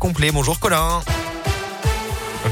complet. Bonjour Colin.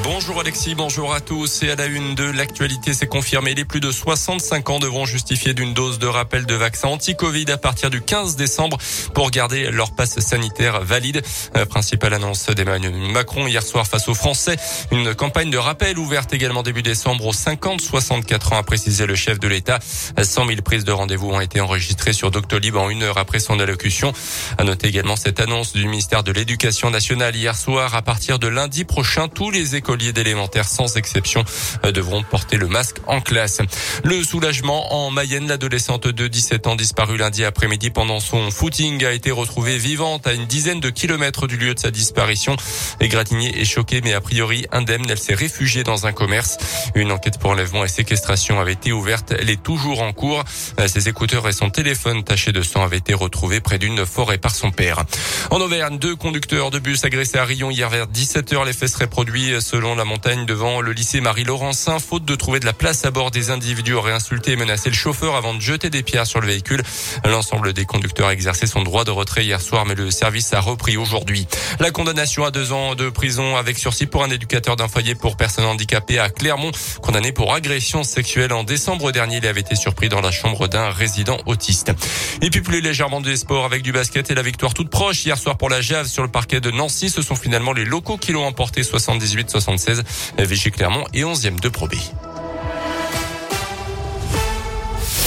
Bonjour Alexis, bonjour à tous. Et à la une de l'actualité, c'est confirmé. Les plus de 65 ans devront justifier d'une dose de rappel de vaccin anti-Covid à partir du 15 décembre pour garder leur passe sanitaire valide. Euh, principale annonce d'Emmanuel Macron hier soir face aux Français. Une campagne de rappel ouverte également début décembre aux 50-64 ans, a précisé le chef de l'État. 100 000 prises de rendez-vous ont été enregistrées sur Doctolib en une heure après son allocution. À noter également cette annonce du ministère de l'Éducation nationale hier soir. À partir de lundi prochain, tous les écoliers d'élémentaire sans exception euh, devront porter le masque en classe. Le soulagement en Mayenne, l'adolescente de 17 ans disparue lundi après-midi pendant son footing a été retrouvée vivante à une dizaine de kilomètres du lieu de sa disparition. Égratignée et choquée, mais a priori indemne, elle s'est réfugiée dans un commerce. Une enquête pour enlèvement et séquestration avait été ouverte. Elle est toujours en cours. Euh, ses écouteurs et son téléphone taché de sang avaient été retrouvés près d'une forêt par son père. En Auvergne, deux conducteurs de bus agressés à Rion hier vers 17h. Les faits seraient produits selon la montagne devant le lycée Marie-Laurencin. Faute de trouver de la place à bord, des individus auraient insulté et menacé le chauffeur avant de jeter des pierres sur le véhicule. L'ensemble des conducteurs a exercé son droit de retrait hier soir, mais le service a repris aujourd'hui. La condamnation à deux ans de prison avec sursis pour un éducateur d'un foyer pour personnes handicapées à Clermont, condamné pour agression sexuelle en décembre dernier. Il avait été surpris dans la chambre d'un résident autiste. Et puis plus légèrement des sports avec du basket et la victoire toute proche hier soir pour la Jave sur le parquet de Nancy. Ce sont finalement les locaux qui l'ont emporté 78 76, Vichy-Clermont et 11e de Pro B.